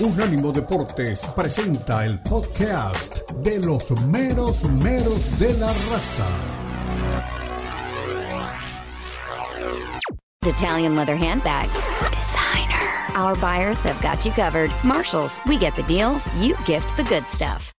Unánimo Deportes presenta el podcast de los meros meros de la raza. Italian leather handbags. Designer. Our buyers have got you covered. Marshalls, we get the deals, you gift the good stuff.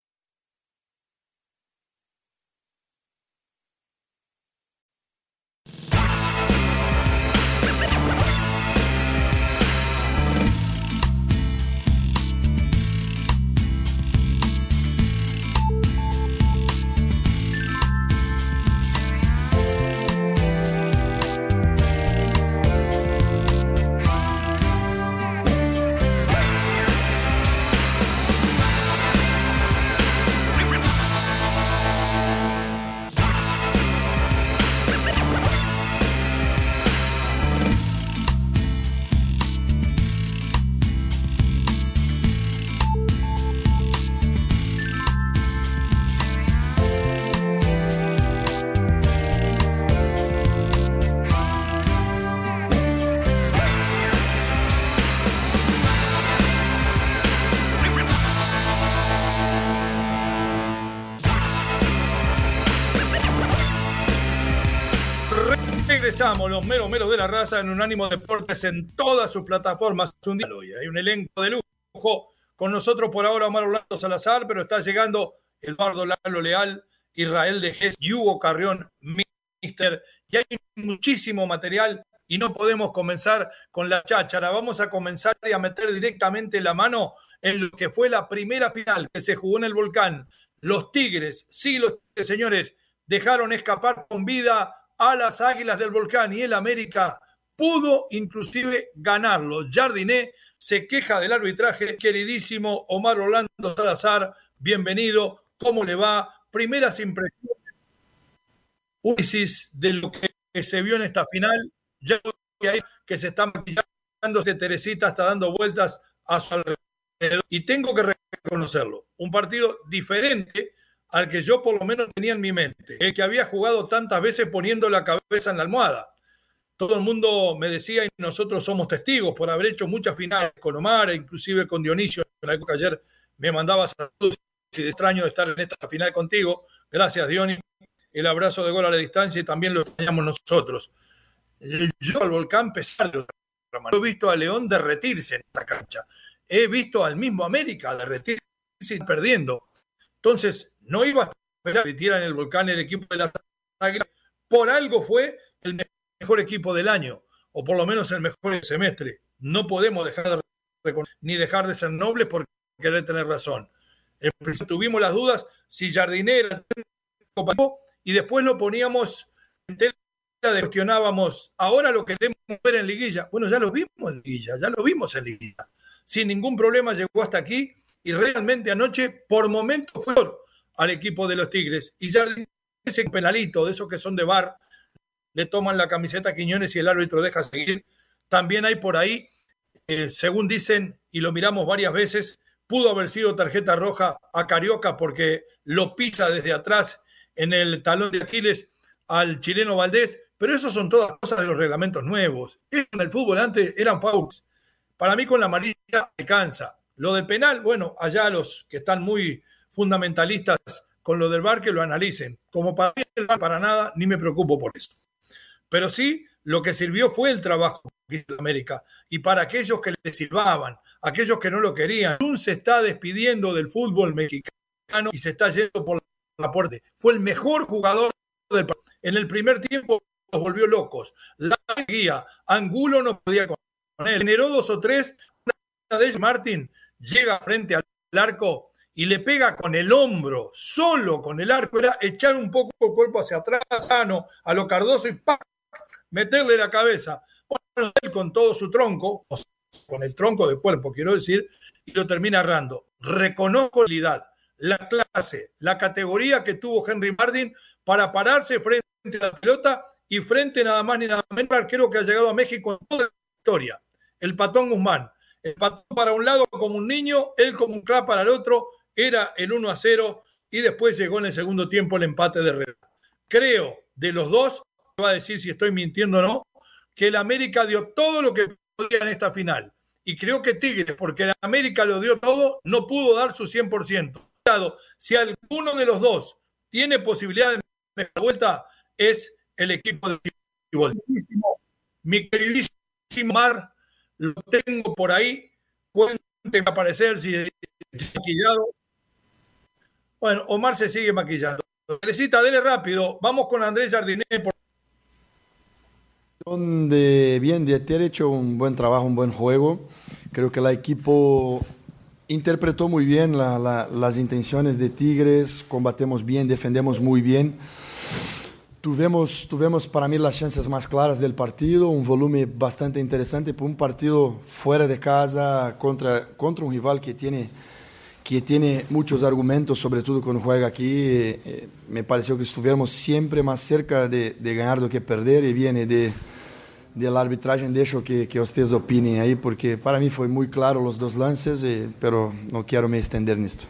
Los meros meros de la raza en Unánimo Deportes en todas sus plataformas. Un hay un elenco de lujo con nosotros por ahora Omar Orlando Salazar, pero está llegando Eduardo Lalo Leal, Israel de Gés y Hugo Carrión, Mister. Y hay muchísimo material y no podemos comenzar con la cháchara. Vamos a comenzar y a meter directamente la mano en lo que fue la primera final que se jugó en el volcán. Los Tigres, sí, los señores, dejaron escapar con vida a las Águilas del Volcán y el América pudo inclusive ganarlo. Jardiné se queja del arbitraje. Queridísimo Omar Orlando Salazar, bienvenido. ¿Cómo le va? Primeras impresiones. Ulises de lo que se vio en esta final. Ya que se está maquillando, que Teresita está dando vueltas a su alrededor. Y tengo que reconocerlo. Un partido diferente al que yo por lo menos tenía en mi mente, el que había jugado tantas veces poniendo la cabeza en la almohada. Todo el mundo me decía, y nosotros somos testigos por haber hecho muchas finales con Omar, e inclusive con Dionisio, en la época ayer me mandaba saludos y de extraño estar en esta final contigo. Gracias, Dionisio. El abrazo de gol a la distancia y también lo extrañamos nosotros. Yo al volcán pesar de otra manera. He visto a León derretirse en esta cancha. He visto al mismo América derretirse y perdiendo. Entonces, no iba a esperar que en el volcán el equipo de las Águilas. Por algo fue el mejor equipo del año, o por lo menos el mejor semestre. No podemos dejar de ni dejar de ser nobles por querer tener razón. Tuvimos las dudas si Jardinera y después lo poníamos en tela de cuestionábamos, ahora lo queremos ver en liguilla. Bueno, ya lo vimos en liguilla, ya lo vimos en liguilla. Sin ningún problema llegó hasta aquí y realmente anoche por momentos fue al equipo de los Tigres. Y ya ese penalito de esos que son de bar, le toman la camiseta a Quiñones y el árbitro deja seguir. También hay por ahí, eh, según dicen, y lo miramos varias veces, pudo haber sido tarjeta roja a Carioca porque lo pisa desde atrás en el talón de Aquiles al chileno Valdés, pero eso son todas cosas de los reglamentos nuevos. En el fútbol antes eran fouls. Para mí con la amarilla alcanza. Lo de penal, bueno, allá los que están muy fundamentalistas con lo del bar que lo analicen. Como para para nada, ni me preocupo por eso. Pero sí, lo que sirvió fue el trabajo de América. Y para aquellos que le silbaban, aquellos que no lo querían, un se está despidiendo del fútbol mexicano y se está yendo por la puerta. Fue el mejor jugador del país. En el primer tiempo los volvió locos. La guía, Angulo no podía con él. Generó dos o tres. Una de ellas, Martín, llega frente al arco y le pega con el hombro, solo con el arco, era echar un poco el cuerpo hacia atrás, sano, a lo cardoso y ¡pac! meterle la cabeza. Bueno, él con todo su tronco, o con el tronco de cuerpo, quiero decir, y lo termina errando. Reconozco la la clase, la categoría que tuvo Henry Martin para pararse frente a la pelota y frente nada más ni nada menos al arquero que ha llegado a México en toda la historia, el Patón Guzmán. El Patón para un lado como un niño, él como un crack para el otro, era el 1 a 0 y después llegó en el segundo tiempo el empate de Herrera. Creo de los dos, va a decir si estoy mintiendo o no, que el América dio todo lo que podía en esta final. y creo que Tigres, porque la América lo dio todo, no pudo dar su 100%. Si alguno de los dos tiene posibilidad de mejorar vuelta, es el equipo de fútbol. Mi queridísimo Mar, lo tengo por ahí. Cuénteme aparecer si es maquillado. Bueno, Omar se sigue maquillando. Teresita, dele rápido. Vamos con Andrés Jardinet. De, bien, de haber hecho un buen trabajo, un buen juego. Creo que el equipo interpretó muy bien la, la, las intenciones de Tigres, combatemos bien, defendemos muy bien. Tuvimos, tuvimos para mí las chances más claras del partido, un volumen bastante interesante por un partido fuera de casa contra, contra un rival que tiene, que tiene muchos argumentos, sobre todo cuando juega aquí. Eh, me pareció que estuvimos siempre más cerca de, ganar do que perder y viene de, del arbitraje dejo que, que ustedes opinen ahí, porque para mí fue muy claro los dos lances, eh, pero no quiero me extender en esto.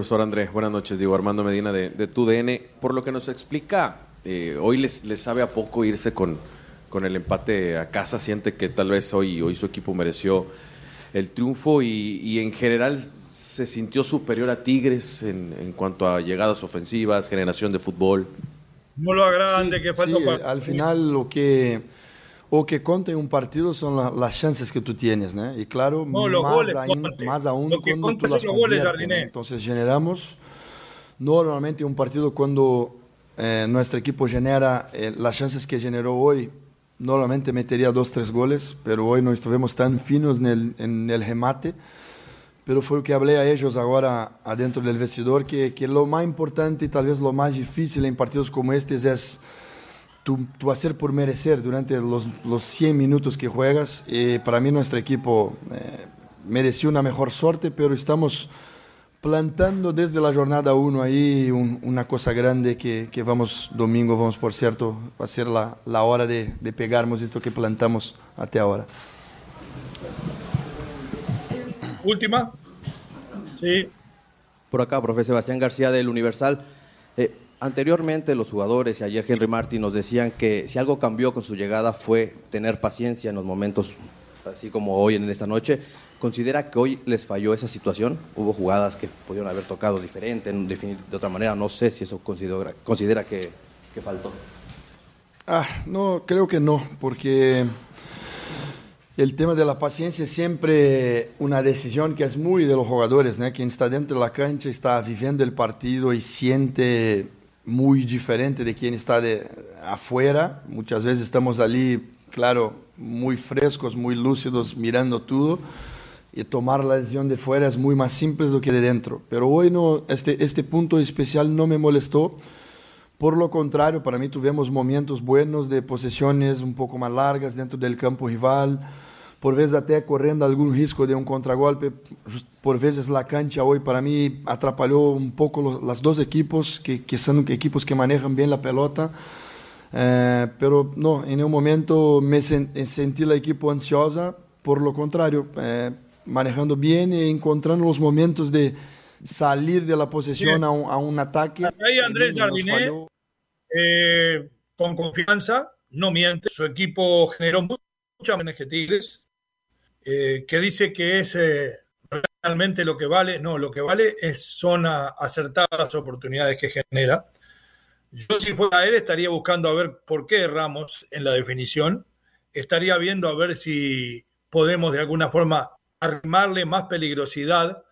Profesor Andrés, buenas noches. Digo Armando Medina de, de TUDN. Por lo que nos explica, eh, hoy les, les, sabe a poco irse con, con el empate a casa. Siente que tal vez hoy, hoy su equipo mereció el triunfo y, y en general se sintió superior a Tigres en, en, cuanto a llegadas ofensivas, generación de fútbol. No lo agrande, sí, que falta sí, Al final lo que, o que conta en un partido son la, las chances que tú tienes, ¿no? Y claro, no, los más, goles, aún, más aún lo que cuando tú las los goles, ¿no? Entonces generamos normalmente un partido cuando eh, nuestro equipo genera eh, las chances que generó hoy, normalmente metería dos, tres goles, pero hoy no estuvimos tan finos en el, en el remate. Pero foi o que falei a eles agora adentro do vestidor, que, que lo mais importante e talvez lo mais difícil em partidos como estes é tu, tu hacer por merecer durante los, los 100 minutos que juegas. E para mim, nosso equipo eh, mereció uma melhor sorte, pero estamos plantando desde a jornada 1 aí un, uma coisa grande que, que vamos, domingo, vamos, por certo, fazer a, a hora de, de pegarmos isto que plantamos até agora. Última. Sí. Por acá, profe Sebastián García del Universal. Eh, anteriormente los jugadores y ayer Henry Martin nos decían que si algo cambió con su llegada fue tener paciencia en los momentos así como hoy en esta noche. ¿Considera que hoy les falló esa situación? Hubo jugadas que pudieron haber tocado diferente, de otra manera. No sé si eso considera, considera que, que faltó. Ah, no, creo que no, porque el tema de la paciencia es siempre una decisión que es muy de los jugadores, ¿no? Quien está dentro de la cancha está viviendo el partido y siente muy diferente de quien está de afuera. Muchas veces estamos allí, claro, muy frescos, muy lúcidos, mirando todo. Y tomar la decisión de fuera es muy más simple que de dentro. Pero hoy no, este, este punto especial no me molestó. Por lo contrario, para mí tuvimos momentos buenos de posesiones un poco más largas dentro del campo rival, por vezes até correndo algum risco de um contragolpe. Por vezes la cancha hoy para mí atrapalhou um pouco as dois equipos que, que são equipos que manejam bem a pelota. Eh, pero no, en un momento me sen, sentí la equipo ansiosa, por lo contrario, eh, manejando bien e encontrando los momentos de salir de la posesión a un, a un, ataque. Ahí Andrés Jardiné, eh, con confianza, no miente, su equipo generó muchas menos que Tigres, eh, que dice que es eh, realmente lo que vale. No, lo que vale es, son a, acertadas las oportunidades que genera. Yo si fuera él estaría buscando a ver por qué erramos en la definición. Estaría viendo a ver si podemos de alguna forma arrimarle más peligrosidad,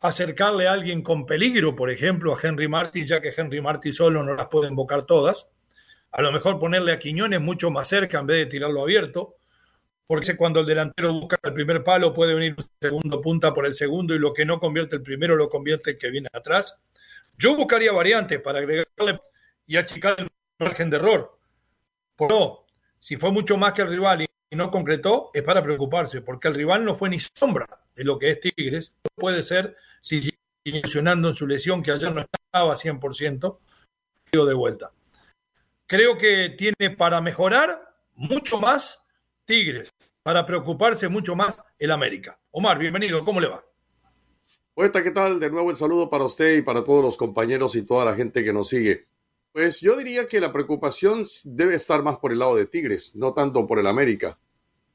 acercarle a alguien con peligro, por ejemplo, a Henry Martin, ya que Henry Martin solo no las puede invocar todas. A lo mejor ponerle a Quiñones mucho más cerca en vez de tirarlo abierto, porque cuando el delantero busca el primer palo puede venir un segundo punta por el segundo y lo que no convierte el primero lo convierte el que viene atrás. Yo buscaría variantes para agregarle y achicar el margen de error. Por no, si fue mucho más que el rival y no concretó, es para preocuparse, porque el rival no fue ni sombra de lo que es Tigres. Puede ser, si sigue en su lesión, que ayer no estaba 100%, de vuelta. Creo que tiene para mejorar mucho más Tigres, para preocuparse mucho más el América. Omar, bienvenido, ¿cómo le va? Poeta, ¿qué tal? De nuevo el saludo para usted y para todos los compañeros y toda la gente que nos sigue. Pues yo diría que la preocupación debe estar más por el lado de Tigres, no tanto por el América,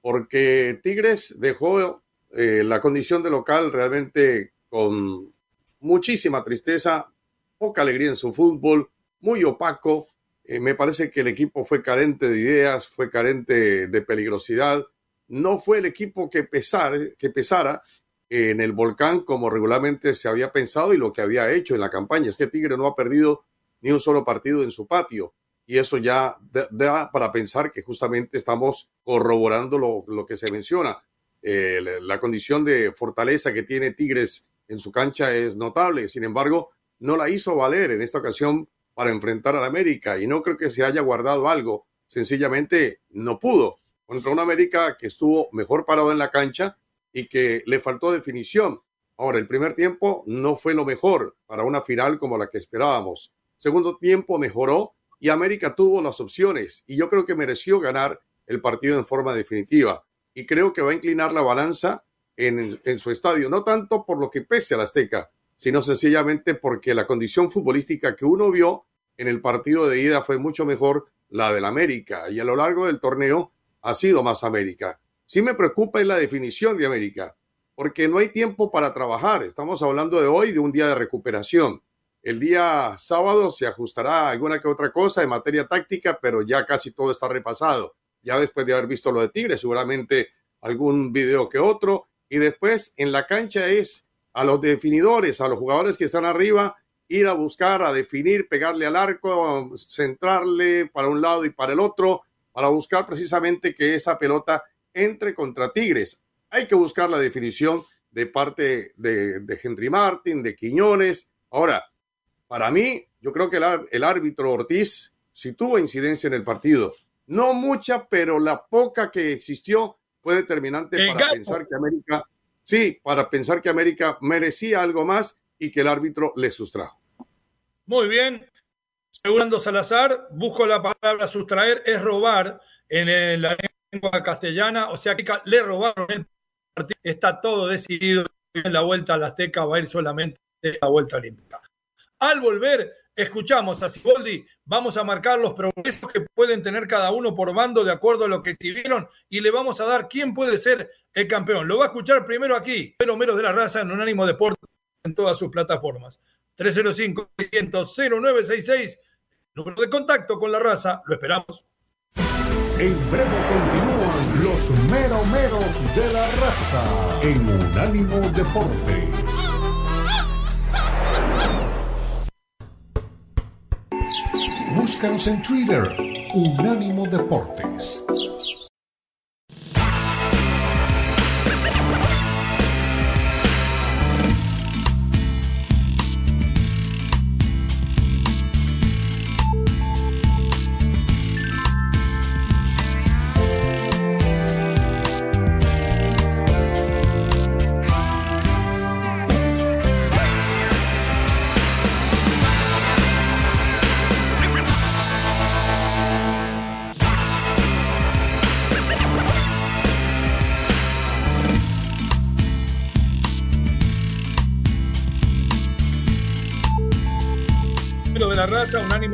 porque Tigres dejó eh, la condición de local realmente con muchísima tristeza, poca alegría en su fútbol, muy opaco. Eh, me parece que el equipo fue carente de ideas, fue carente de peligrosidad. No fue el equipo que, pesar, que pesara en el volcán como regularmente se había pensado y lo que había hecho en la campaña. Es que Tigre no ha perdido ni un solo partido en su patio. Y eso ya da para pensar que justamente estamos corroborando lo, que se menciona. Eh, la condición de fortaleza que tiene Tigres en su cancha es notable. Sin embargo, no la hizo valer en esta ocasión para enfrentar al América y no creo que se haya guardado algo. Sencillamente no pudo contra un América que estuvo mejor parado en la cancha y que le faltó definición. Ahora, el primer tiempo no fue lo mejor para una final como la que esperábamos. Segundo tiempo mejoró y América tuvo las opciones y yo creo que mereció ganar el partido en forma definitiva. Y creo que va a inclinar la balanza en, en su estadio, no tanto por lo que pese a la Azteca, sino sencillamente porque la condición futbolística que uno vio en el partido de ida fue mucho mejor la del América y a lo largo del torneo ha sido más América. Sí me preocupa es la definición de América, porque no hay tiempo para trabajar. Estamos hablando de hoy, de un día de recuperación. El día sábado se ajustará alguna que otra cosa en materia táctica, pero ya casi todo está repasado. Ya después de haber visto lo de Tigre, seguramente algún video que otro. Y después en la cancha es a los definidores, a los jugadores que están arriba, ir a buscar, a definir, pegarle al arco, centrarle para un lado y para el otro, para buscar precisamente que esa pelota entre contra Tigres. Hay que buscar la definición de parte de, de Henry Martin, de Quiñones. Ahora, para mí, yo creo que el, árbitro Ortiz sí tuvo incidencia en el partido. No mucha, pero la poca que existió fue determinante para pensar que América, sí, para pensar que América merecía algo más y que el árbitro le sustrajo. Muy bien. Segurando Salazar, busco la palabra sustraer, es robar en la lengua castellana, o sea que le robaron el partido. Está todo decidido en la vuelta a Azteca va a ir solamente la vuelta olímpica. Al volver, escuchamos a Siboldi, vamos a marcar los progresos que pueden tener cada uno por bando de acuerdo a lo que exhibieron y le vamos a dar quién puede ser el campeón. Lo va a escuchar primero aquí, pero menos de la raza en Unánimo Deporte en todas sus plataformas. 305-600-0966, número de contacto con la raza, lo esperamos. En breve continúan los meromeros de la raza en Unánimo Deportes. Búscanos en Twitter, Unánimo Deportes.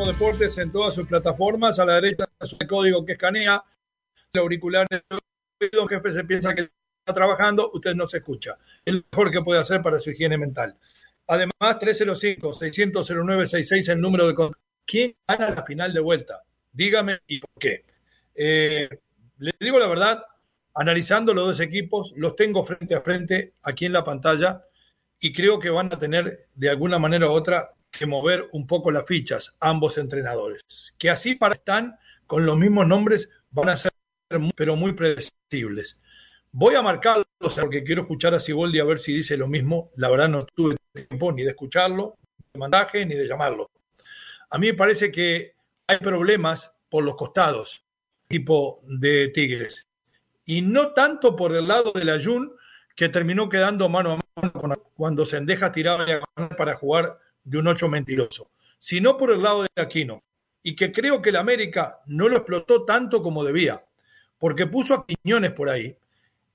Deportes en todas sus plataformas. A la derecha su código que escanea. El auricular, el jefe se piensa que está trabajando, usted no se escucha. Es lo mejor que puede hacer para su higiene mental. Además, 305-600-0966, el número de ¿Quién gana la final de vuelta? Dígame y por qué. Eh, le digo la verdad, analizando los dos equipos, los tengo frente a frente aquí en la pantalla y creo que van a tener de alguna manera u otra que mover un poco las fichas, ambos entrenadores, que así para están con los mismos nombres, van a ser muy, pero muy predecibles. Voy a marcarlos porque quiero escuchar a Siboldi a ver si dice lo mismo. La verdad no tuve tiempo ni de escucharlo, ni de mandaje, ni de llamarlo. A mí me parece que hay problemas por los costados, tipo de Tigres. Y no tanto por el lado del Ayun, que terminó quedando mano a mano cuando Sendeja tiraba para jugar de un ocho mentiroso, sino por el lado de Aquino. Y que creo que el América no lo explotó tanto como debía, porque puso a Quiñones por ahí.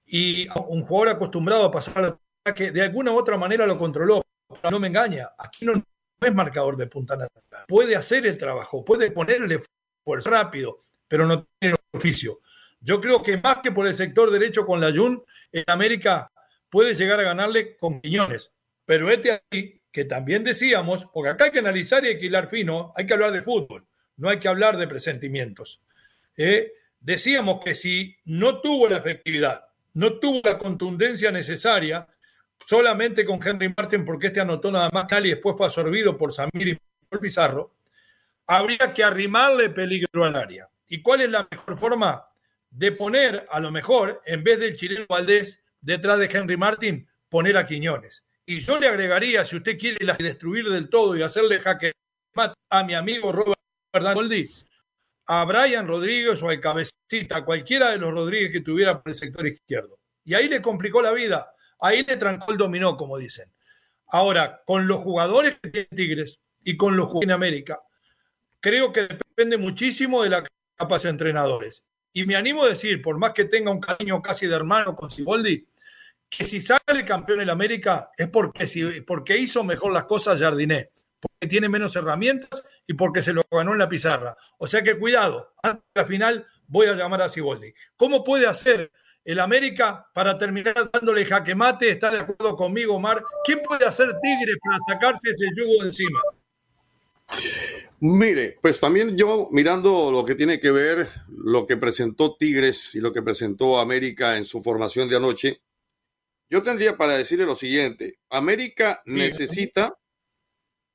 Y un jugador acostumbrado a pasar que de alguna u otra manera lo controló. No me engaña, aquí no es marcador de punta nada. Puede hacer el trabajo, puede ponerle esfuerzo rápido, pero no tiene el oficio. Yo creo que más que por el sector derecho con la Jun, en América puede llegar a ganarle con Quiñones. Pero este aquí, que también decíamos, porque acá hay que analizar y equilar fino, hay que hablar de fútbol, no hay que hablar de presentimientos. ¿eh? decíamos que si no tuvo la efectividad, no tuvo la contundencia necesaria, solamente con Henry Martin, porque este anotó nada más y después fue absorbido por Samir y por Pizarro, habría que arrimarle peligro al área. ¿Y cuál es la mejor forma? De poner, a lo mejor, en vez del chileno Valdés detrás de Henry Martin, poner a Quiñones. Y yo le agregaría, si usted quiere destruir del todo y hacerle jaque a mi amigo Robert Goldi, a Brian Rodríguez o al cabecita, cualquiera de los Rodríguez que tuviera por el sector izquierdo. Y ahí le complicó la vida, ahí le trancó el dominó, como dicen. Ahora, con los jugadores que tiene Tigres y con los jugadores en América, creo que depende muchísimo de la capacidad de entrenadores. Y me animo a decir, por más que tenga un cariño casi de hermano con Siboldi, que si sale campeón en América es porque, porque hizo mejor las cosas Jardiné, porque tiene menos herramientas y porque se lo ganó en la pizarra. O sea que cuidado, al final voy a llamar a Siboldi. ¿Cómo puede hacer el América para terminar dándole jaque mate? ¿Está de acuerdo conmigo, Omar? ¿Qué puede hacer Tigre para sacarse ese yugo de encima? Mire, pues también yo mirando lo que tiene que ver lo que presentó Tigres y lo que presentó América en su formación de anoche, yo tendría para decirle lo siguiente, América necesita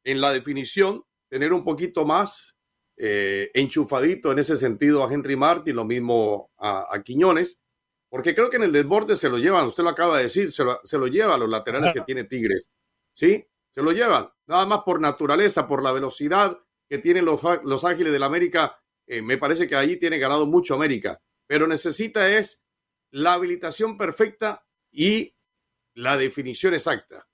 en la definición tener un poquito más eh, enchufadito en ese sentido a Henry Martin, lo mismo a, Quiñones, porque creo que en el desborde se lo llevan, usted lo acaba de decir, se lo, se lo llevan los laterales que tiene Tigres, ¿sí? Se lo llevan, nada más por naturaleza, por la velocidad que tienen los, los Ángeles del América, eh, me parece que allí tiene ganado mucho América, pero necesita es la habilitación perfecta y la definición exacta,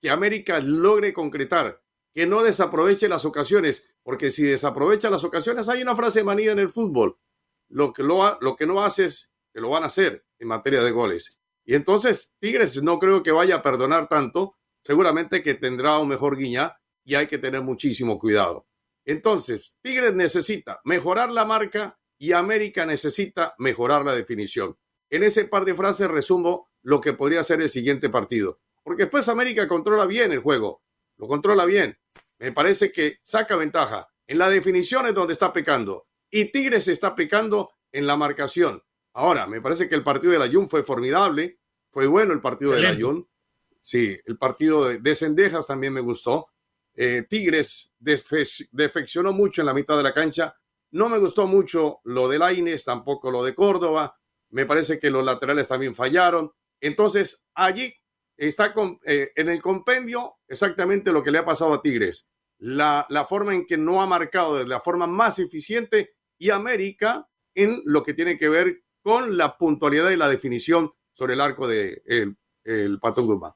que América logre concretar que no desaproveche las ocasiones, porque si desaprovecha las ocasiones, hay una frase manida en el fútbol, lo que, lo, lo que no haces, que lo van a hacer en materia de goles. Y entonces Tigres no creo que vaya a perdonar tanto, seguramente que tendrá un mejor guiña y hay que tener muchísimo cuidado. Entonces, Tigres necesita mejorar la marca y América necesita mejorar la definición. En ese par de frases resumo lo que podría ser el siguiente partido, porque después América controla bien el juego, lo controla bien. Me parece que saca ventaja. En la definición es donde está pecando. Y Tigres está pecando en la marcación. Ahora, me parece que el partido de la Jun fue formidable. Fue bueno el partido de la Jun. Sí, el partido de, Cendejas también me gustó. Eh, Tigres defeccionó mucho en la mitad de la cancha. No me gustó mucho lo de Laines, tampoco lo de Córdoba. Me parece que los laterales también fallaron. Entonces, allí está eh, en el compendio exactamente lo que le ha pasado a Tigres. La, forma en que no ha marcado de la forma más eficiente y América en lo que tiene que ver con la puntualidad y la definición sobre el arco de el, el Pato Guzmán.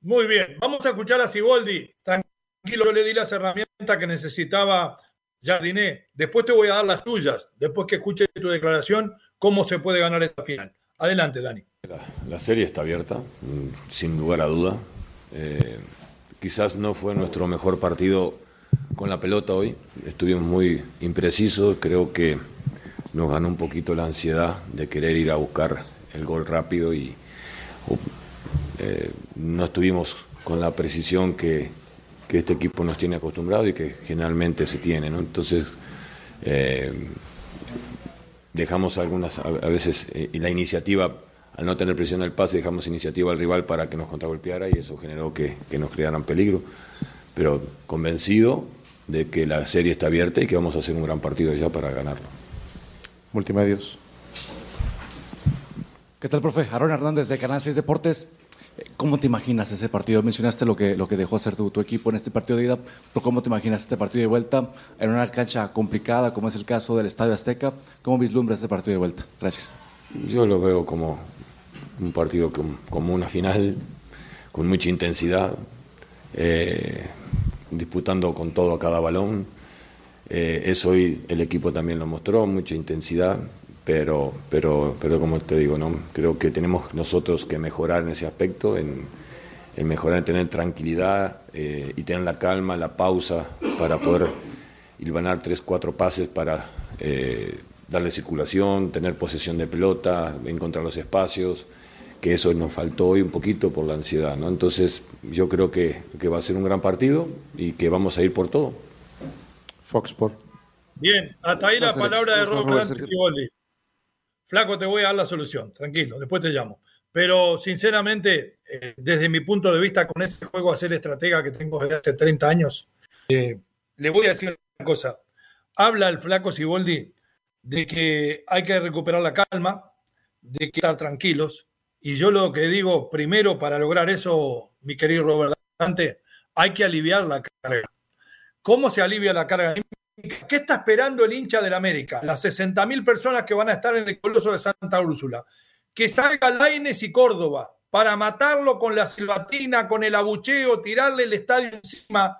Muy bien, vamos a escuchar a Siboldi. Tranquilo, yo le di las herramientas que necesitaba Jardiné. Después te voy a dar las tuyas, después que escuche tu declaración, cómo se puede ganar esta final. Adelante, Dani. La, serie está abierta, sin lugar a duda. Eh, quizás no fue nuestro mejor partido con la pelota hoy. Estuvimos muy imprecisos. Creo que nos ganó un poquito la ansiedad de querer ir a buscar el gol rápido y eh, no estuvimos con la precisión que, este equipo nos tiene acostumbrado y que generalmente se tiene. Entonces, eh, dejamos algunas, a veces, la iniciativa al no tener presión el pase, dejamos iniciativa al rival para que nos contragolpeara y eso generó que, nos crearan peligro. Pero convencido de que la serie está abierta y que vamos a hacer un gran partido ya para ganarlo. Multimedios. ¿Qué tal, profe? Aaron Hernández de Canal 6 Deportes. ¿Cómo te imaginas ese partido? Mencionaste lo que, lo que dejó hacer tu, equipo en este partido de ida, pero ¿cómo te imaginas este partido de vuelta en una cancha complicada como es el caso del Estadio Azteca? ¿Cómo vislumbras este partido de vuelta? Gracias. Yo lo veo como, un partido como una final, con mucha intensidad, eh, disputando con todo a cada balón. Eh, eso hoy el equipo también lo mostró, mucha intensidad, pero, pero, pero como te digo, ¿no? creo que tenemos nosotros que mejorar en ese aspecto, en, en mejorar, en tener tranquilidad eh, y tener la calma, la pausa para poder hilvanar tres, cuatro pases para eh, darle circulación, tener posesión de pelota, encontrar los espacios, que eso nos faltó hoy un poquito por la ansiedad. ¿no? Entonces yo creo que, que va a ser un gran partido y que vamos a ir por todo. Fox Sport. Bien, hasta ahí la palabra de Robert Siboldi. Flaco, te voy a dar la solución, tranquilo, después te llamo. Pero sinceramente, eh, desde mi punto de vista, con ese juego a ser estratega que tengo desde hace 30 años, eh, le voy a decir una cosa. Habla el Flaco Siboldi de que hay que recuperar la calma, de que estar tranquilos. Y yo lo que digo, primero, para lograr eso, mi querido Robert Dante, hay que aliviar la carga. ¿Cómo se alivia la carga? ¿Qué está esperando el hincha del América? Las 60.000 personas que van a estar en el Coloso de Santa Úrsula. Que salga Laines y Córdoba para matarlo con la silbatina, con el abucheo, tirarle el estadio encima,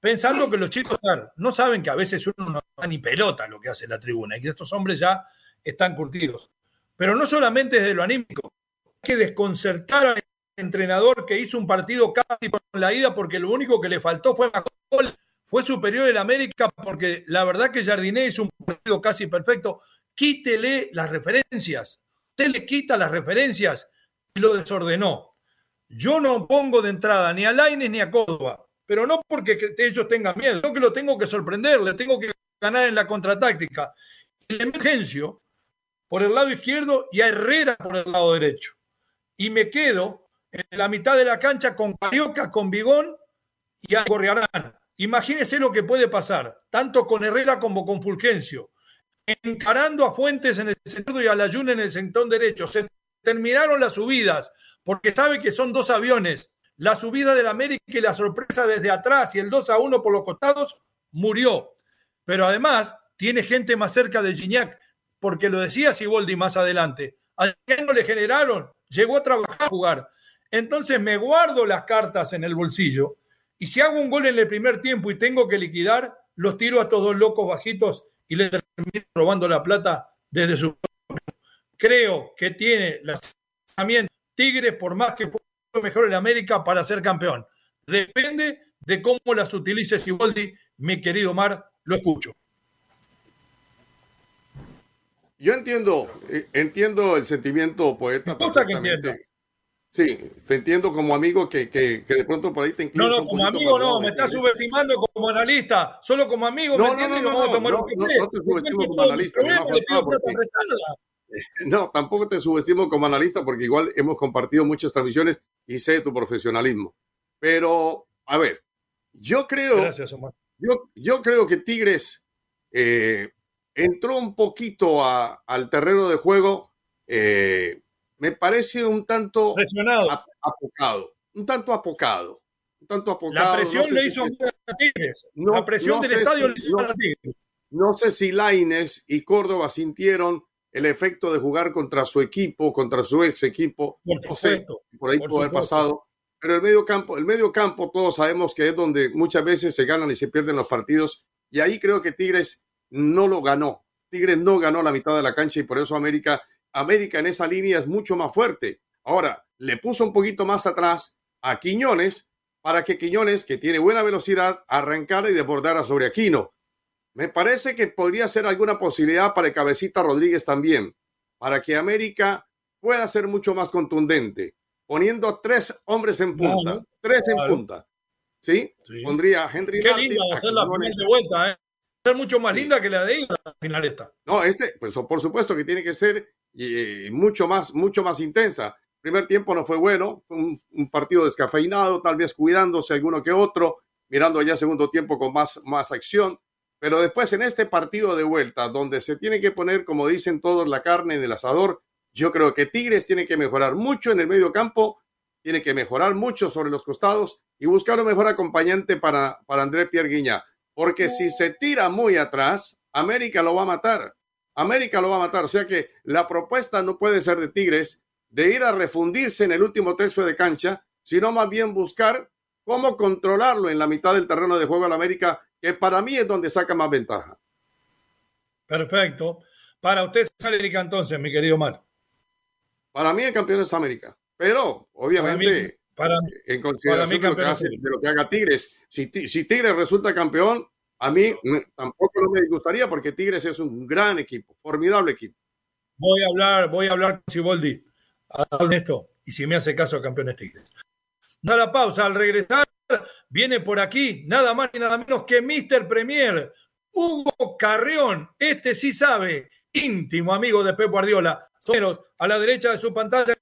pensando que los chicos no saben que a veces uno no da ni pelota lo que hace la tribuna y que estos hombres ya están curtidos. Pero no solamente desde lo anímico, hay que desconcertar al entrenador que hizo un partido casi con la ida porque lo único que le faltó fue gol fue superior el América porque la verdad que Jardiné hizo un partido casi perfecto. Quítele las referencias. Usted le quita las referencias y lo desordenó. Yo no pongo de entrada ni a Laines ni a Córdoba, pero no porque ellos tengan miedo, que lo tengo que sorprender, le tengo que ganar en la contratáctica. El emergencio por el lado izquierdo y a Herrera por el lado derecho. Y me quedo en la mitad de la cancha con Carioca, con Bigón y a Gorriarán. Imagínese lo que puede pasar, tanto con Herrera como con Fulgencio, encarando a Fuentes en el centro y a la Yuna en el centón derecho. Se terminaron las subidas, porque sabe que son dos aviones. La subida del América y la sorpresa desde atrás y el 2 a 1 por los costados murió. Pero además tiene gente más cerca de Gignac, porque lo decía Siboldi más adelante. A no le generaron, llegó a trabajar a jugar. Entonces me guardo las cartas en el bolsillo y si hago un gol en el primer tiempo y tengo que liquidar, los tiro a estos dos locos bajitos y les termino robando la plata desde su. Creo que tiene también Tigres, por más que fue mejor en América, para ser campeón. Depende de cómo las utilice Siboldi, mi querido Mar, lo escucho. Yo entiendo, eh, entiendo el sentimiento poeta. Me que entienda. Sí, te entiendo como amigo que, que, que de pronto por ahí te inclinas. No, no, como amigo no, me estás subestimando como analista. Solo como amigo, no, ¿me no, no, no, no, no, no, te subestimo como analista. No, tampoco te subestimo como analista porque igual hemos compartido muchas transmisiones y sé tu profesionalismo. Pero, a ver, yo creo, Gracias, Omar. Yo, yo creo que Tigres eh, entró un poquito a, al terreno de juego eh, me parece un tanto apocado, un tanto apocado, un tanto apocado. La presión le hizo a Tigres. la presión del estadio le hizo a Tigres. No sé si Laines y Córdoba sintieron el efecto de jugar contra su equipo, contra su ex equipo. Por, por ahí puede haber pasado. Pero el medio campo, el medio campo, todos sabemos que es donde muchas veces se ganan y se pierden los partidos. Y ahí creo que Tigres no lo ganó. Tigres no ganó la mitad de la cancha y por eso América América en esa línea es mucho más fuerte. Ahora, le puso un poquito más atrás a Quiñones para que Quiñones, que tiene buena velocidad, arrancara y desbordara sobre Aquino. Me parece que podría ser alguna posibilidad para el Cabecita Rodríguez también, para que América pueda ser mucho más contundente, poniendo tres hombres en punta, tres en punta. ¿Sí? Pondría a Henry Qué linda va a ser la final de vuelta, ¿eh? ser mucho más linda que la de ella, la final esta. No, este, pues por supuesto que tiene que ser y, mucho más, mucho más intensa. Primer tiempo no fue bueno, un, partido descafeinado, tal vez cuidándose alguno que otro, mirando ya segundo tiempo con más, más acción. Pero después en este partido de vuelta, donde se tiene que poner, como dicen todos, la carne en el asador, yo creo que Tigres tiene que mejorar mucho en el medio campo, tiene que mejorar mucho sobre los costados y buscar un mejor acompañante para, para André Pierre Guiña. Porque si se tira muy atrás, América lo va a matar. América lo va a matar. O sea que la propuesta no puede ser de Tigres de ir a refundirse en el último tercio de cancha, sino más bien buscar cómo controlarlo en la mitad del terreno de juego al América, que para mí es donde saca más ventaja. Perfecto. Para usted es América entonces, mi querido Mar. Para mí el campeón es América. Pero, obviamente, para, en consideración de, lo que haga Tigres. Si, si Tigres resulta campeón, a mí tampoco no me gustaría porque Tigres es un gran equipo, formidable equipo. Voy a hablar, voy a hablar con Siboldi esto y si me hace caso campeones Tigres. Da la pausa, al regresar viene por aquí nada más y nada menos que Mr. Premier, Hugo Carrión, este sí sabe, íntimo amigo de Pep Guardiola. A la derecha de su pantalla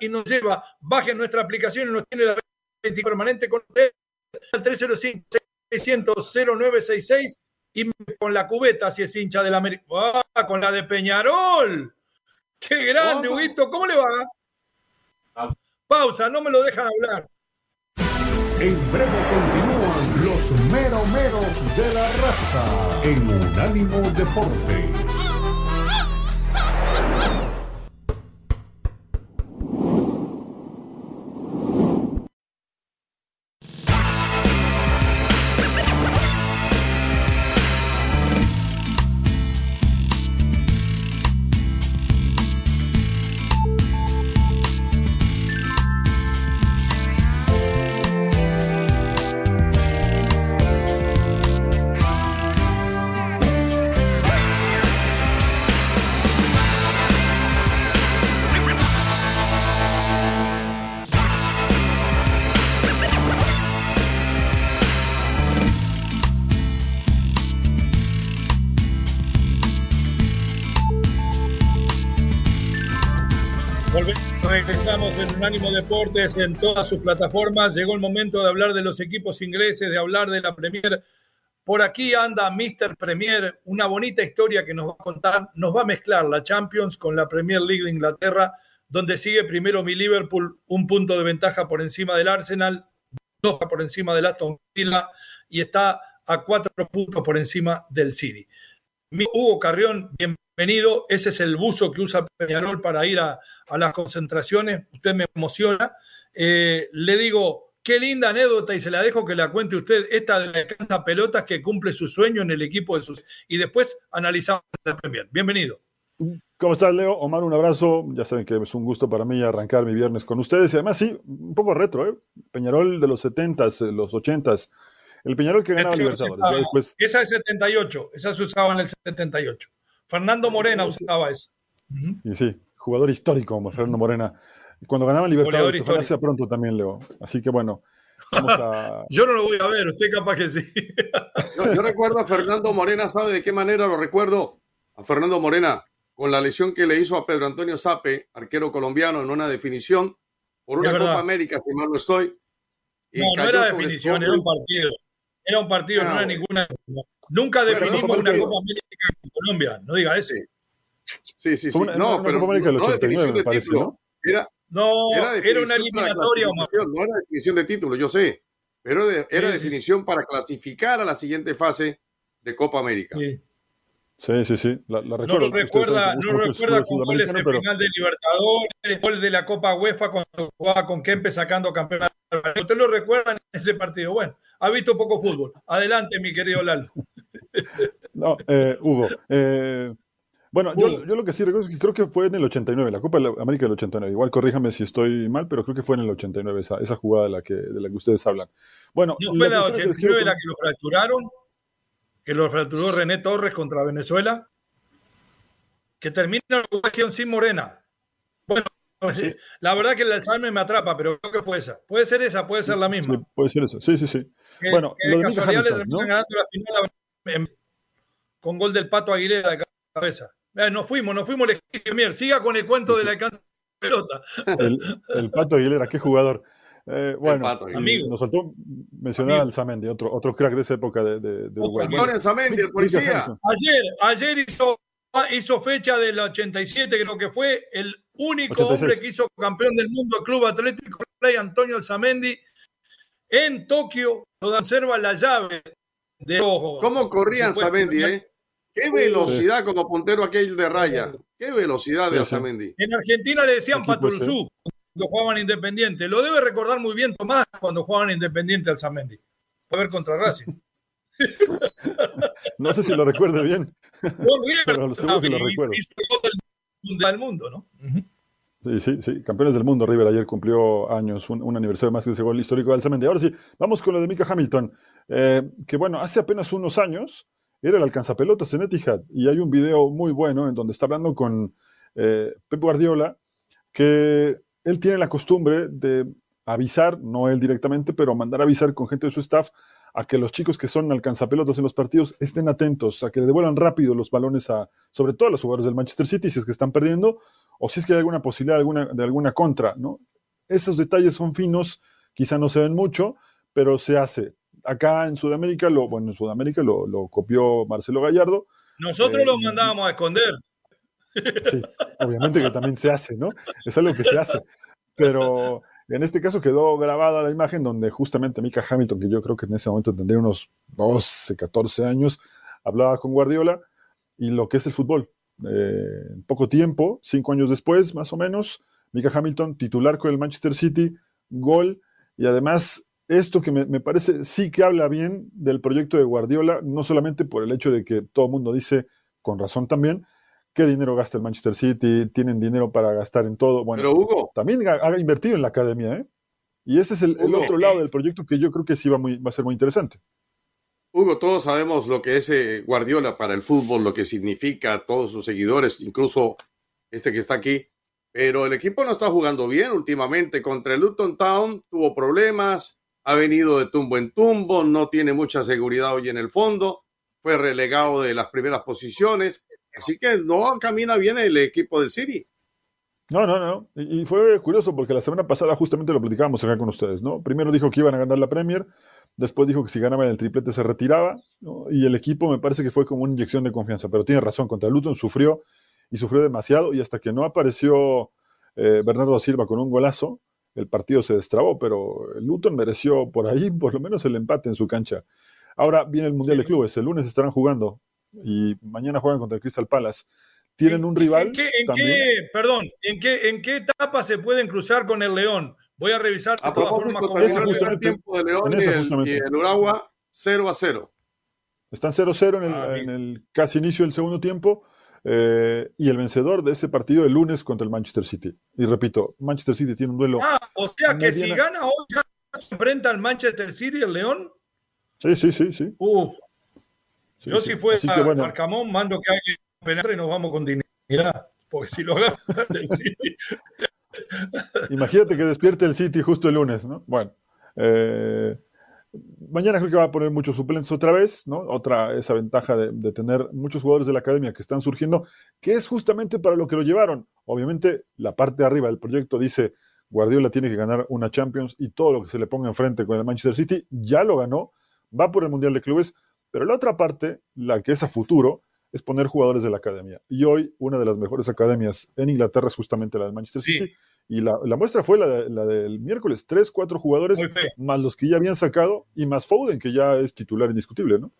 y nos lleva, bajen nuestra aplicación y nos tiene la permanente con usted al 305 600 0966 y con la cubeta si es hincha del América. ¡Ah, con la de Peñarol! ¡Qué grande, Huguito! ¿Cómo le va? Pausa, no me lo dejan hablar. En breve continúan los meromeros de la raza en Unánimo Deportes. Unánimo Deportes en todas sus plataformas. Llegó el momento de hablar de los equipos ingleses, de hablar de la Premier. Por aquí anda Mr. Premier, una bonita historia que nos va a contar, nos va a mezclar la Champions con la Premier League de Inglaterra, donde sigue primero mi Liverpool, un punto de ventaja por encima del Arsenal, dos por encima del Aston Villa y está a cuatro puntos por encima del City. Hugo Carrión, bienvenido. Ese es el buzo que usa Peñarol para ir a, las concentraciones. Usted me emociona. Eh, le digo, qué linda anécdota y se la dejo que la cuente usted, esta de la casa pelotas que cumple su sueño en el equipo de sus... Y después analizamos la Premier. Bienvenido. ¿Cómo estás, Leo? Omar, un abrazo. Ya saben que es un gusto para mí arrancar mi viernes con ustedes. Y además, sí, un poco retro, ¿eh? Peñarol de los 70s, los 80s el Peñarol que ganaba Libertadores. Esa es 78, esa se usaba en el 78. Fernando Morena usaba esa. Y sí, jugador histórico como Fernando Morena. Cuando ganaba Libertadores, hacía pronto también, Leo. Así que bueno. yo no lo voy a ver, usted capaz que sí. yo, recuerdo a Fernando Morena, ¿sabe de qué manera lo recuerdo? A Fernando Morena, con la lesión que le hizo a Pedro Antonio Sape, arquero colombiano, en una definición por una Copa América, si mal no estoy. no, no era definición, era un partido. Era un partido, no, era ah, ninguna. Nunca definimos una Copa América con Colombia, no diga eso. Sí, sí, sí. no, pero Copa América no definición de título. ¿no? Era, no, era, una eliminatoria. No era definición de título, yo sé. Pero era definición para clasificar a la siguiente fase de Copa América. Sí. Sí, sí, sí. La, recuerdo. No lo recuerda, no lo recuerda con goles en pero... final de Libertadores, gol de la Copa UEFA cuando jugaba con Kempe sacando campeonato. ¿Usted lo recuerda en ese partido? Bueno, ha visto poco fútbol. Adelante, mi querido Lalo. No, eh, Hugo. Eh, bueno, yo, yo, lo que sí recuerdo es que creo que fue en el 89, la Copa de América del 89. Igual corríjame si estoy mal, pero creo que fue en el 89 esa, esa jugada de la, que, de la que ustedes hablan. Bueno, ¿No fue la, 89 la que lo fracturaron? que lo fracturó René Torres contra Venezuela, que termina la ocasión sin Morena. La verdad que el Alzheimer me atrapa, pero creo que fue esa. Puede ser esa, puede ser la misma. puede ser eso, sí, sí, sí. bueno, lo de casualidad le terminan ganando la final con gol del Pato Aguilera de cabeza. Eh, nos fuimos, nos fuimos Mier. Siga con el cuento de la pelota. El, el Pato Aguilera, qué jugador. Eh, bueno, nos faltó mencionar al Zamendi, otro, otro crack de esa época de, de, de Uruguay. Zamendi, el policía. Ayer, ayer hizo, hizo fecha del 87, creo que fue el único hombre que hizo campeón del mundo Club Atlético Play, Antonio Zamendi, en Tokio, donde observa la llave de ojo. ¿Cómo corrían Zamendi, eh? Qué velocidad como puntero aquel de raya. Qué velocidad de Zamendi. En Argentina le decían Patulzú cuando jugaban Independiente. Lo debe recordar muy bien Tomás cuando jugaban Independiente al Zamendi. Fue ver contra Racing. no sé si lo recuerdo bien. pero seguro que lo recuerdo. Del mundo, ¿no? Sí, sí, sí, campeones del mundo. River ayer cumplió años, un, aniversario más que ese gol histórico del Cemento. Ahora sí, vamos con lo de Mika Hamilton, eh, que bueno, hace apenas unos años era el alcanzapelotas en Etihad y hay un video muy bueno en donde está hablando con eh, Pep Guardiola que él tiene la costumbre de avisar, no él directamente, pero mandar avisar con gente de su staff a que los chicos que son alcanzapelotas en los partidos estén atentos, a que le devuelvan rápido los balones a, sobre todo a los jugadores del Manchester City, si es que están perdiendo, o si es que hay alguna posibilidad de alguna, de alguna contra, ¿no? Esos detalles son finos, quizá no se ven mucho, pero se hace. Acá en Sudamérica, lo, bueno, en Sudamérica lo, lo copió Marcelo Gallardo. Nosotros lo mandábamos a esconder. Sí, obviamente que también se hace, ¿no? Es algo que se hace. Pero en este caso quedó grabada la imagen donde justamente Mika Hamilton, que yo creo que en ese momento tendría unos 12, 14 años, hablaba con Guardiola y lo que es el fútbol. Eh, poco tiempo, cinco años después, más o menos, Mika Hamilton, titular con el Manchester City, gol, y además esto que me, me, parece sí que habla bien del proyecto de Guardiola, no solamente por el hecho de que todo el mundo dice, con razón también, qué dinero gasta el Manchester City, tienen dinero para gastar en todo. Bueno, Pero Hugo. También ha, invertido en la academia, ¿eh? Y ese es el, el otro lado del proyecto que yo creo que sí va, muy, va a ser muy interesante. Hugo, todos sabemos lo que es eh, Guardiola para el fútbol, lo que significa todos sus seguidores, incluso este que está aquí. Pero el equipo no está jugando bien últimamente. Contra el Luton Town tuvo problemas, ha venido de tumbo en tumbo, no tiene mucha seguridad hoy en el fondo, fue relegado de las primeras posiciones. Así que no camina bien el equipo del City. No, no, no. Y, fue curioso porque la semana pasada justamente lo platicábamos acá con ustedes, ¿no? Primero dijo que iban a ganar la Premier, después dijo que si ganaban el triplete se retiraba, y el equipo me parece que fue como una inyección de confianza, pero tiene razón, contra Luton sufrió y sufrió demasiado, y hasta que no apareció eh, Bernardo Silva con un golazo, el partido se destrabó, pero Luton mereció por ahí por lo menos el empate en su cancha. Ahora viene el Mundial de Clubes, el lunes estarán jugando y mañana juegan contra el Crystal Palace. Tienen un rival. ¿En qué, en qué perdón, ¿en qué, ¿en qué etapa se pueden cruzar con el León? Voy a revisar de todas formas cómo el tiempo de León y, el, y el Uragua 0 a 0. Están 0-0 en, ah, en, el casi inicio del segundo tiempo. Eh, y el vencedor de ese partido el lunes contra el Manchester City. Y repito, Manchester City tiene un duelo. Ah, o sea que si gana hoy ya se enfrenta al Manchester City el León. Sí, sí, sí, sí. Yo si fuera bueno. Marcamón, mando que alguien penetre y nos vamos con dignidad. Porque si lo gana Imagínate que despierte el City justo el lunes, ¿no? Bueno. Eh, mañana creo que va a poner muchos suplentes otra vez, ¿no? Otra, esa ventaja de, de, tener muchos jugadores de la academia que están surgiendo, que es justamente para lo que lo llevaron. Obviamente, la parte de arriba del proyecto dice, Guardiola tiene que ganar una Champions y todo lo que se le ponga enfrente con el Manchester City, ya lo ganó, va por el Mundial de Clubes, pero la otra parte, la que es a futuro, es poner jugadores de la academia. Y hoy una de las mejores academias en Inglaterra es justamente la del Manchester City. Y la, muestra fue la, la, del miércoles, tres, cuatro jugadores, más los que ya habían sacado y más Foden, que ya es titular indiscutible, ¿no?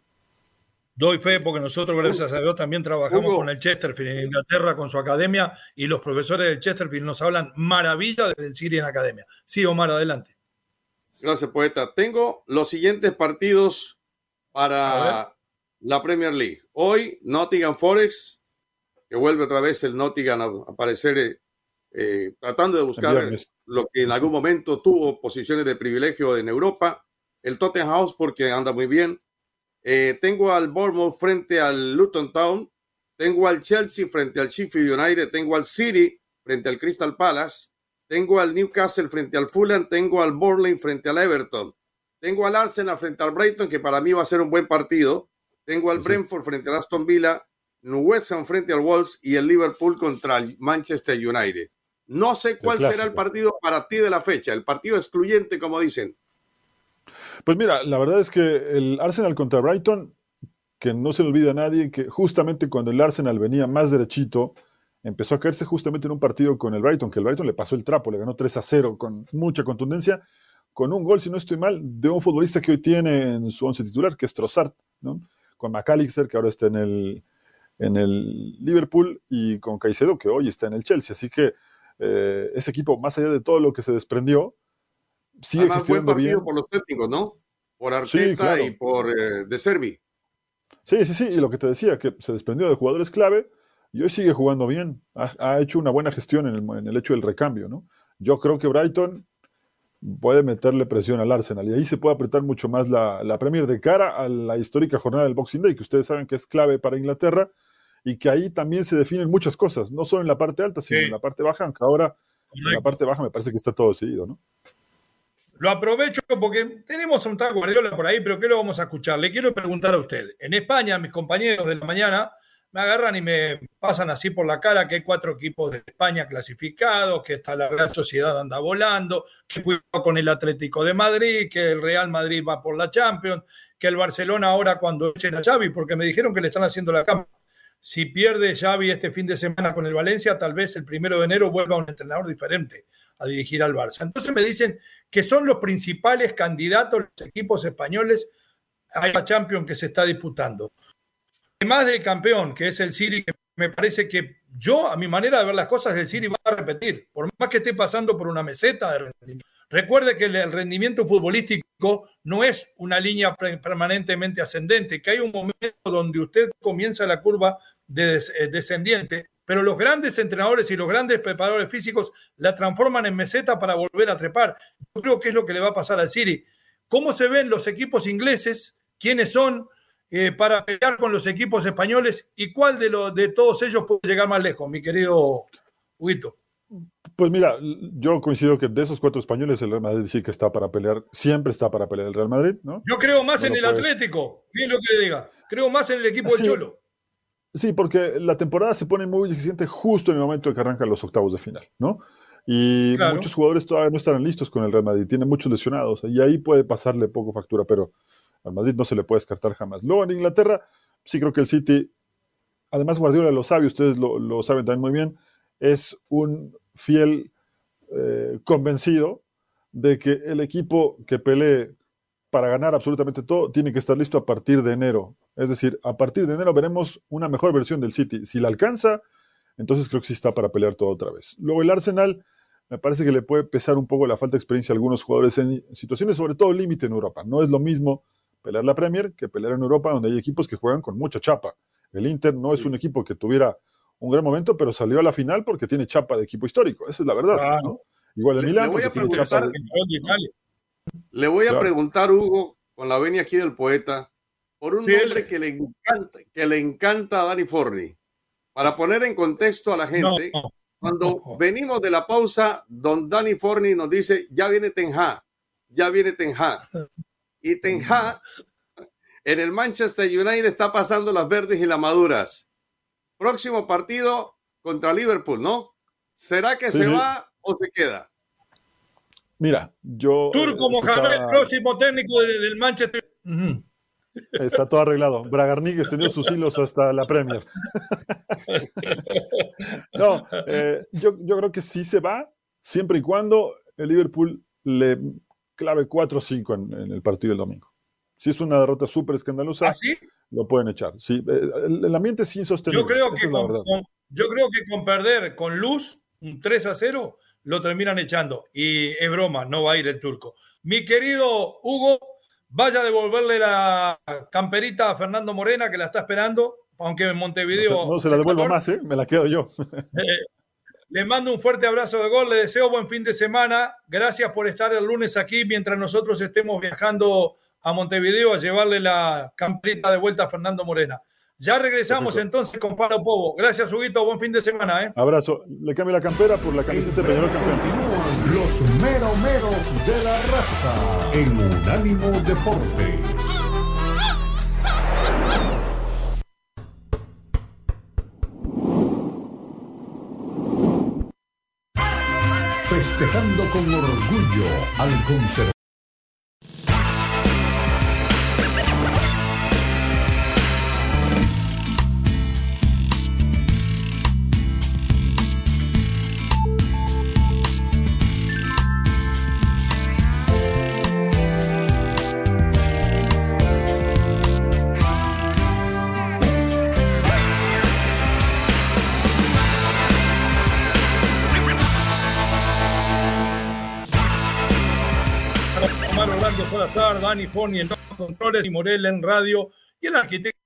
Doy fe porque nosotros, gracias a Dios, también trabajamos con el Chesterfield en Inglaterra, con su academia, y los profesores del Chesterfield nos hablan maravilla del City en academia. Sí, Omar, adelante. Gracias, poeta. Tengo los siguientes partidos para la Premier League. Hoy Nottingham Forest, que vuelve otra vez el Nottingham a aparecer eh, eh, tratando de buscar lo que en algún momento tuvo posiciones de privilegio en Europa. El Tottenham House porque anda muy bien. Eh, tengo al Bournemouth frente al Luton Town. Tengo al Chelsea frente al Sheffield United. Tengo al City frente al Crystal Palace. Tengo al Newcastle frente al Fulham. Tengo al Burnley frente al Everton. Tengo al Arsenal frente al Brighton, que para mí va a ser un buen partido. Tengo al Brentford frente al Aston Villa, West Ham frente al Wolves y el Liverpool contra el Manchester United. No sé cuál será el partido para ti de la fecha, el partido excluyente, como dicen. Pues mira, la verdad es que el Arsenal contra Brighton, que no se le olvida a nadie, que justamente cuando el Arsenal venía más derechito, empezó a caerse justamente en un partido con el Brighton, que el Brighton le pasó el trapo, le ganó 3 a 0 con mucha contundencia con un gol, si no estoy mal, de un futbolista que hoy tiene en su once titular, que es Trossard, ¿no? con McAllister, que ahora está en el, en el Liverpool, y con Caicedo, que hoy está en el Chelsea. Así que eh, ese equipo, más allá de todo lo que se desprendió, sigue Además, gestionando buen partido por los técnicos, ¿no? Por Arteta y por eh, De Servi. Sí, sí, sí, y lo que te decía, que se desprendió de jugadores clave, y hoy sigue jugando bien. Ha, hecho una buena gestión en el, en el, hecho del recambio, ¿no? Yo creo que Brighton puede meterle presión al Arsenal y ahí se puede apretar mucho más la, la Premier de cara a la histórica jornada del Boxing Day, que ustedes saben que es clave para Inglaterra y que ahí también se definen muchas cosas, no solo en la parte alta, sino en la parte baja, aunque ahora en la parte baja me parece que está todo seguido, ¿no? Lo aprovecho porque tenemos un tal Guardiola por ahí, pero ¿qué lo vamos a escuchar? Le quiero preguntar a usted. En España, mis compañeros de la mañana me agarran y me pasan así por la cara que hay cuatro equipos de España clasificados, que está la Real Sociedad anda volando, que cuidado con el Atlético de Madrid, que el Real Madrid va por la Champions, que el Barcelona ahora cuando echen a Xavi, porque me dijeron que le están haciendo la cama. Si pierde Xavi este fin de semana con el Valencia, tal vez el primero de enero vuelva un entrenador diferente a dirigir al Barça. Entonces me dicen que son los principales candidatos los equipos españoles a la Champions que se está disputando además del campeón, que es el City, que me parece que yo, a mi manera de ver las cosas, el City va a repetir, por más que esté pasando por una meseta de rendimiento. Recuerde que el rendimiento futbolístico no es una línea permanentemente ascendente, que hay un momento donde usted comienza la curva de eh, descendiente, pero los grandes entrenadores y los grandes preparadores físicos la transforman en meseta para volver a trepar. Yo creo que es lo que le va a pasar al City. ¿Cómo se ven los equipos ingleses? ¿Quiénes son? Eh, para pelear con los equipos españoles y cuál de, los de todos ellos puede llegar más lejos, mi querido Huito. Pues mira, yo coincido que de esos cuatro españoles el Real Madrid sí que está para pelear, siempre está para pelear el Real Madrid, ¿no? Yo creo más en el Atlético, bien lo que le diga, creo más en el equipo del Cholo. Sí, porque la temporada se pone muy exigente justo en el momento en que arrancan los octavos de final, ¿no? Y muchos jugadores todavía no están listos con el Real Madrid, tienen muchos lesionados, y ahí puede pasarle poco factura, pero al Madrid no se le puede descartar jamás. Luego en Inglaterra, sí creo que el City, además Guardiola lo sabe, ustedes lo, saben también muy bien, es un fiel eh, convencido de que el equipo que pelee para ganar absolutamente todo tiene que estar listo a partir de enero. Es decir, a partir de enero veremos una mejor versión del City. Si la alcanza, entonces creo que sí está para pelear todo otra vez. Luego el Arsenal, me parece que le puede pesar un poco la falta de experiencia a algunos jugadores en situaciones, sobre todo límite en Europa. No es lo mismo pelear la Premier que pelear en Europa, donde hay equipos que juegan con mucha chapa. El Inter no es un equipo que tuviera un gran momento, pero salió a la final porque tiene chapa de equipo histórico. Esa es la verdad. Igual el Milan. Le voy a preguntar, le voy a preguntar, Hugo, con la venia aquí del poeta, por un nombre que le encanta, que le encanta a Dani Forni. Para poner en contexto a la gente, cuando venimos de la pausa, don Dani Forni nos dice, ya viene Tenja, ya viene Tenja. Y Ten en el Manchester United está pasando las verdes y las maduras. Próximo partido contra Liverpool, ¿no? ¿Será que se va o se queda? Mira, yo. Turco Mohamed, próximo técnico del Manchester. Está todo arreglado. Bragarnigues tenía sus hilos hasta la Premier. no, eh, yo, creo que sí se va, siempre y cuando el Liverpool le clave 4-5 en, el partido del domingo. Si es una derrota súper escandalosa, ¿Ah, lo pueden echar. Sí, eh, el, ambiente es insostenible. Yo creo, que con, yo creo que con perder con luz, un 3 a 0, lo terminan echando. Y es broma, no va a ir el turco. Mi querido Hugo, vaya a devolverle la camperita a Fernando Morena, que la está esperando, aunque en Montevideo. No, se la devuelvo más, ¿eh? me la quedo yo. Eh, le mando un fuerte abrazo de gol, le deseo buen fin de semana. Gracias por estar el lunes aquí mientras nosotros estemos viajando a Montevideo a llevarle la camperita de vuelta a Fernando Morena. Ya regresamos entonces con Pablo Povo. Gracias, Huguito. Buen fin de semana. ¿eh? Abrazo. Le cambio la campera por la camiseta de Peñarol Campeón. Los meromeros de la raza en Unánimo Deportes. Con orgullo al conservador. Dani Forni en los controles y Morel en radio y el arquitecto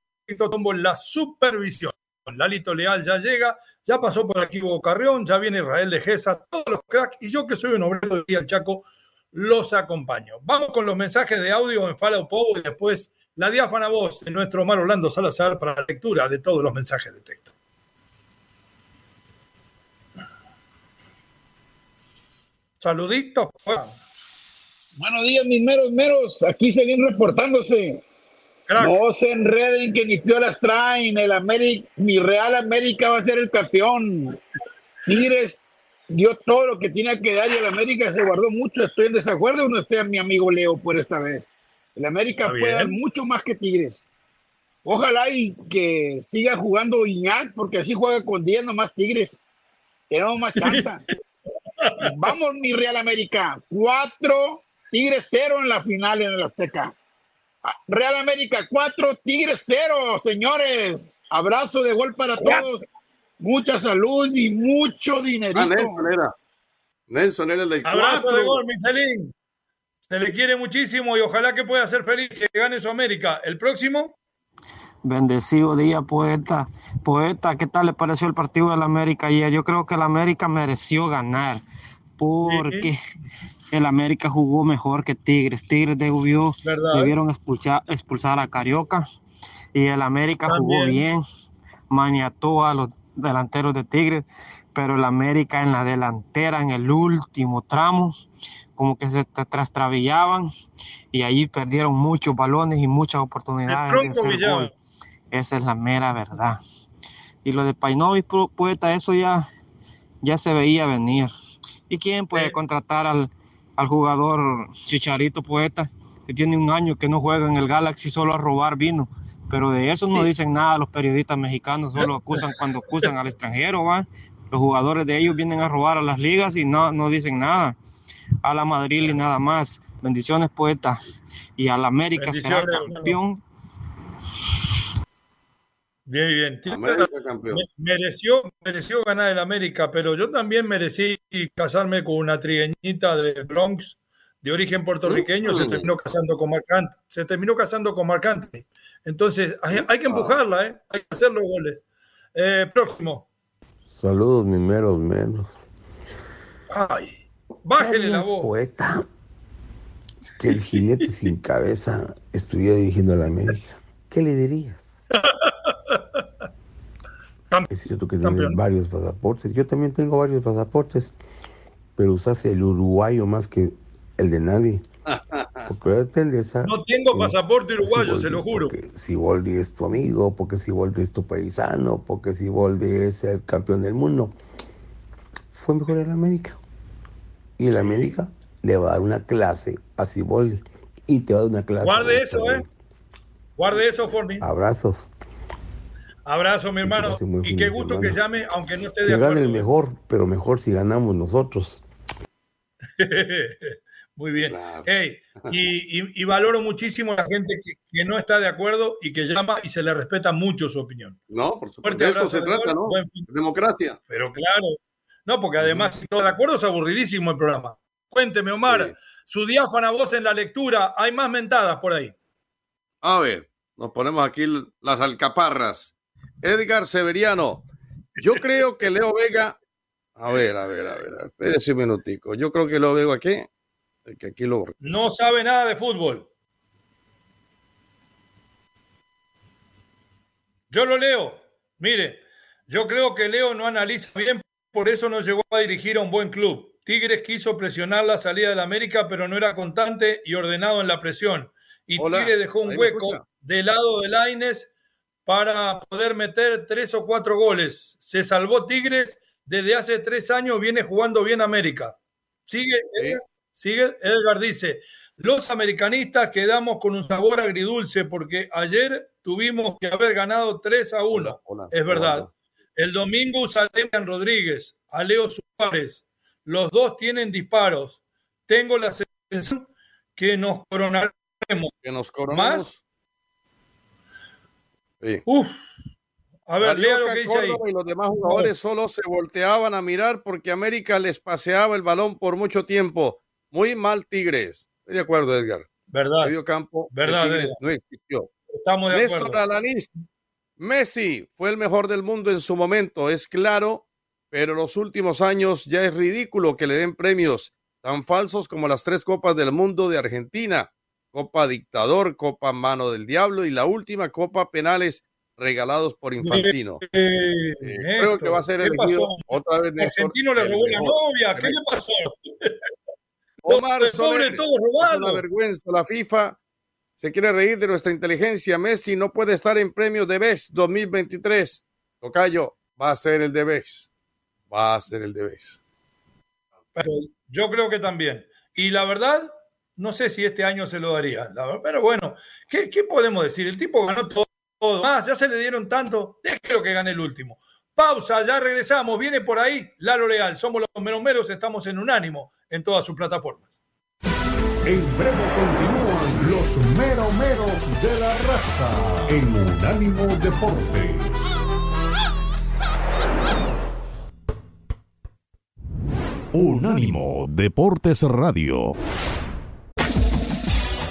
Tombo en la supervisión. Lalito Leal ya llega, ya pasó por aquí Hugo Carrión, ya viene Israel de Gesa, todos los cracks, y yo que soy un obrero de al Chaco, los acompaño. Vamos con los mensajes de audio en Follow Povo y después la diáfana voz de nuestro Omar Orlando Salazar para la lectura de todos los mensajes de texto. Saluditos. Buenos días, mis meros meros. Aquí siguen reportándose. No se enreden que ni piolas traen. El América, mi Real América va a ser el campeón. Tigres dio todo lo que tenía que dar y el América se guardó mucho. Estoy en desacuerdo no estoy a mi amigo Leo por esta vez. El América puede dar mucho más que Tigres. Ojalá y que siga jugando Iñak, porque así juega con 10 nomás Tigres. Tenemos más chance. Vamos, mi Real América. Cuatro, Tigres cero en la final en el Azteca. Real América 4, Tigres 0, señores. Abrazo de gol para todos. Mucha salud y mucho dinerito. Ah, Nelson era. Nelson era el del Abrazo de gol, Michelin. Se le quiere muchísimo y ojalá que pueda ser feliz que gane su América. ¿El próximo? Bendecido día, poeta. Poeta, ¿qué tal le pareció el partido de la América ayer? Yo creo que la América mereció ganar porque el América jugó mejor que Tigres. Tigres debió, debieron expulsar, expulsar a Carioca y el América jugó bien, maniató a los delanteros de Tigres, pero el América en la delantera, en el último tramo, como que se trastravillaban y ahí perdieron muchos balones y muchas oportunidades de hacer gol. Esa es la mera verdad. Y lo de Painovi, poeta, eso ya, ya se veía venir. ¿Y quién puede contratar al, al jugador Chicharito Poeta, que tiene un año que no juega en el Galaxy solo a robar vino. Pero de eso no dicen nada los periodistas mexicanos, solo acusan cuando acusan al extranjero, ¿va? Los jugadores de ellos vienen a robar a las ligas y no, no dicen nada. A la Madrid y nada más. Bendiciones, poeta. Y a la América será campeón Bien, bien. Mereció, mereció ganar el América, pero yo también merecí casarme con una trigueñita de Bronx de origen puertorriqueño, se terminó casando con Marc se terminó casando con Marc Entonces, hay, que empujarla, ¿eh? hay que hacer los goles. Eh, próximo. Saludos, mis meros menos. Ay, bájele la voz. poeta que el jinete sin cabeza estuviera dirigiendo a la América. ¿Qué le dirías? Es cierto que tienen varios pasaportes. Yo también tengo varios pasaportes, pero usas el uruguayo más que el de nadie. no tengo pasaporte uruguayo, se lo juro. Porque Siboldi es tu amigo, porque Siboldi es tu paisano, porque Siboldi es el campeón del mundo. Fue mejor en América. Y el América le va a dar una clase a Siboldi. Y te va a dar una clase. Guarde eso, ¿eh? Guarde eso, Forni. Abrazos. Abrazo, mi hermano. Y qué gusto que llame, aunque no esté de que acuerdo. gane el mejor, pero mejor si ganamos nosotros. Muy bien. y, valoro muchísimo a la gente que, no está de acuerdo y que llama y se le respeta mucho su opinión. No, por supuesto. De esto se trata, ¿no? Democracia. Pero claro. No, porque además, si todo de acuerdo, es aburridísimo el programa. Cuénteme, Omar, su diáfana voz en la lectura. Hay más mentadas por ahí. A ver, nos ponemos aquí las alcaparras. Edgar Severiano. Yo creo que Leo Vega. A ver, a ver, a ver, espérese un minutico. Yo creo que Leo Vega aquí. Que aquí lo... No sabe nada de fútbol. Yo lo leo. Mire, yo creo que Leo no analiza bien, por eso no llegó a dirigir a un buen club. Tigres quiso presionar la salida de la América, pero no era constante y ordenado en la presión. Y Tigres dejó un hueco del lado de Laines para poder meter tres o cuatro goles. Se salvó Tigres, desde hace tres años viene jugando bien América. Sigue, Edgar, sigue, Edgar dice, los americanistas quedamos con un sabor agridulce porque ayer tuvimos que haber ganado 3 a 1. es verdad. El domingo a Rodríguez, a Leo Suárez. Los dos tienen disparos. Tengo la sensación que nos coronaremos. Que nos coronamos. Más Uf. A ver, lea lo que dice ahí. Y los demás jugadores solo se volteaban a mirar porque América les paseaba el balón por mucho tiempo. Muy mal Tigres. Estoy de acuerdo, Edgar. Verdad. Medio campo Verdad, no existió. Estamos de Néstor acuerdo. Messi fue el mejor del mundo en su momento, es claro, pero los últimos años ya es ridículo que le den premios tan falsos como las tres copas del mundo de Argentina, Copa Dictador, Copa Mano del Diablo y la última Copa Penales regalados por Infantino. Eh, creo que va a ser elegido otra vez. Argentino le robó la novia, ¿qué le pasó? Omar Soler, todo robado. Es una vergüenza. La FIFA se quiere reír de nuestra inteligencia. Messi no puede estar en premio de BES 2023. Tocayo, va a ser el de BES. Va a ser el de BES. Pero yo creo que también. Y la verdad, no sé si este año se lo daría. Pero bueno, ¿qué, ¿qué, podemos decir? El tipo ganó todo más, ya se le dieron tanto, déjelo que gane el último. Pausa, ya regresamos, viene por ahí Lalo Leal, somos los meromeros, estamos en Unánimo en todas sus plataformas. En breve continúan los meromeros de la raza en Unánimo Deportes. Unánimo Deportes Radio.